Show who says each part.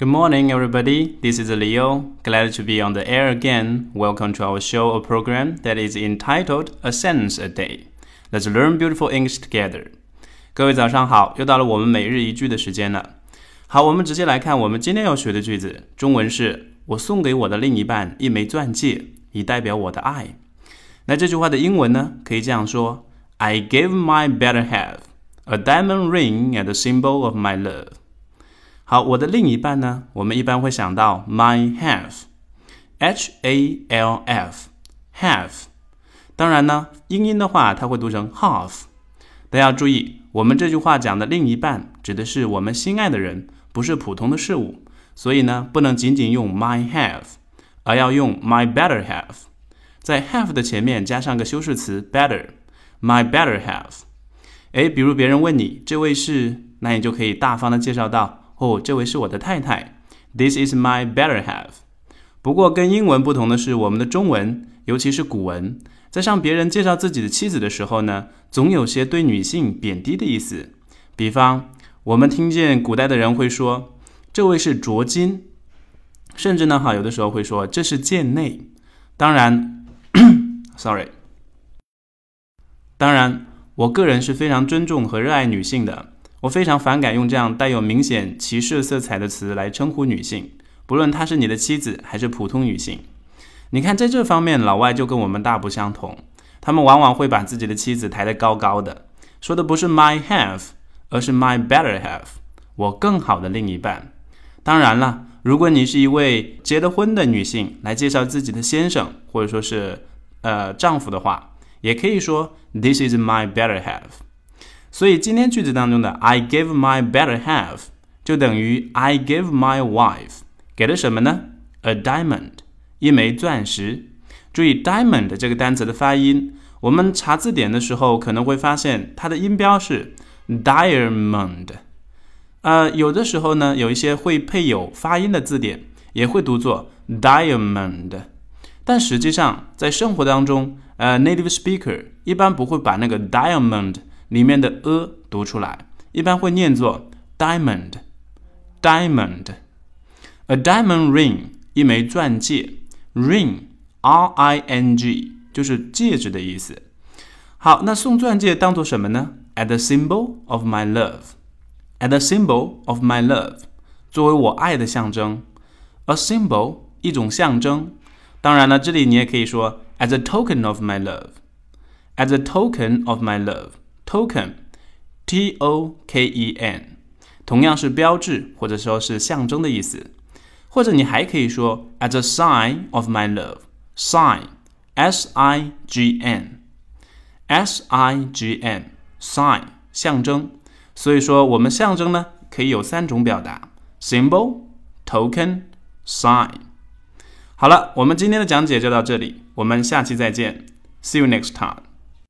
Speaker 1: Good morning, everybody. This is Leo. Glad to be on the air again. Welcome to our show or program that is entitled A Sentence a Day. Let's learn beautiful English together. 各位早上好，又到了我们每日一句的时间了。好，我们直接来看我们今天要学的句子。中文是我送给我的另一半一枚钻戒，以代表我的爱。那这句话的英文呢，可以这样说：I gave my better half a diamond ring as a symbol of my love. 好，我的另一半呢？我们一般会想到 my half，H A L F，half。当然呢，英音的话，它会读成 half。大家要注意，我们这句话讲的另一半指的是我们心爱的人，不是普通的事物。所以呢，不能仅仅用 my half，而要用 my better half，在 half 的前面加上个修饰词 better，my better half。诶，比如别人问你这位是，那你就可以大方的介绍到。哦，这位是我的太太。This is my better half。不过跟英文不同的是，我们的中文，尤其是古文，在向别人介绍自己的妻子的时候呢，总有些对女性贬低的意思。比方，我们听见古代的人会说，这位是卓金，甚至呢，哈，有的时候会说这是贱内。当然，sorry，当然，我个人是非常尊重和热爱女性的。我非常反感用这样带有明显歧视色彩的词来称呼女性，不论她是你的妻子还是普通女性。你看，在这方面，老外就跟我们大不相同。他们往往会把自己的妻子抬得高高的，说的不是 my half，而是 my better half，我更好的另一半。当然了，如果你是一位结了婚的女性来介绍自己的先生或者说是呃丈夫的话，也可以说 this is my better half。所以今天句子当中的 I give my better half 就等于 I give my wife 给了什么呢？A diamond 一枚钻石。注意 diamond 这个单词的发音，我们查字典的时候可能会发现它的音标是 diamond。呃，有的时候呢，有一些会配有发音的字典也会读作 diamond，但实际上在生活当中，呃，native speaker 一般不会把那个 diamond 里面的 a 读出来，一般会念作 diamond，diamond，a diamond ring，一枚钻戒，ring，r i n g，就是戒指的意思。好，那送钻戒当做什么呢？At the symbol of my love，at the symbol of my love，作为我爱的象征。A symbol，一种象征。当然了，这里你也可以说 as a token of my love，as a token of my love。Token，T O K E N，同样是标志或者说是象征的意思。或者你还可以说 as a sign of my love，sign，S I G N，S I G N，sign 象征。所以说我们象征呢可以有三种表达：symbol，token，sign。好了，我们今天的讲解就到这里，我们下期再见，See you next time。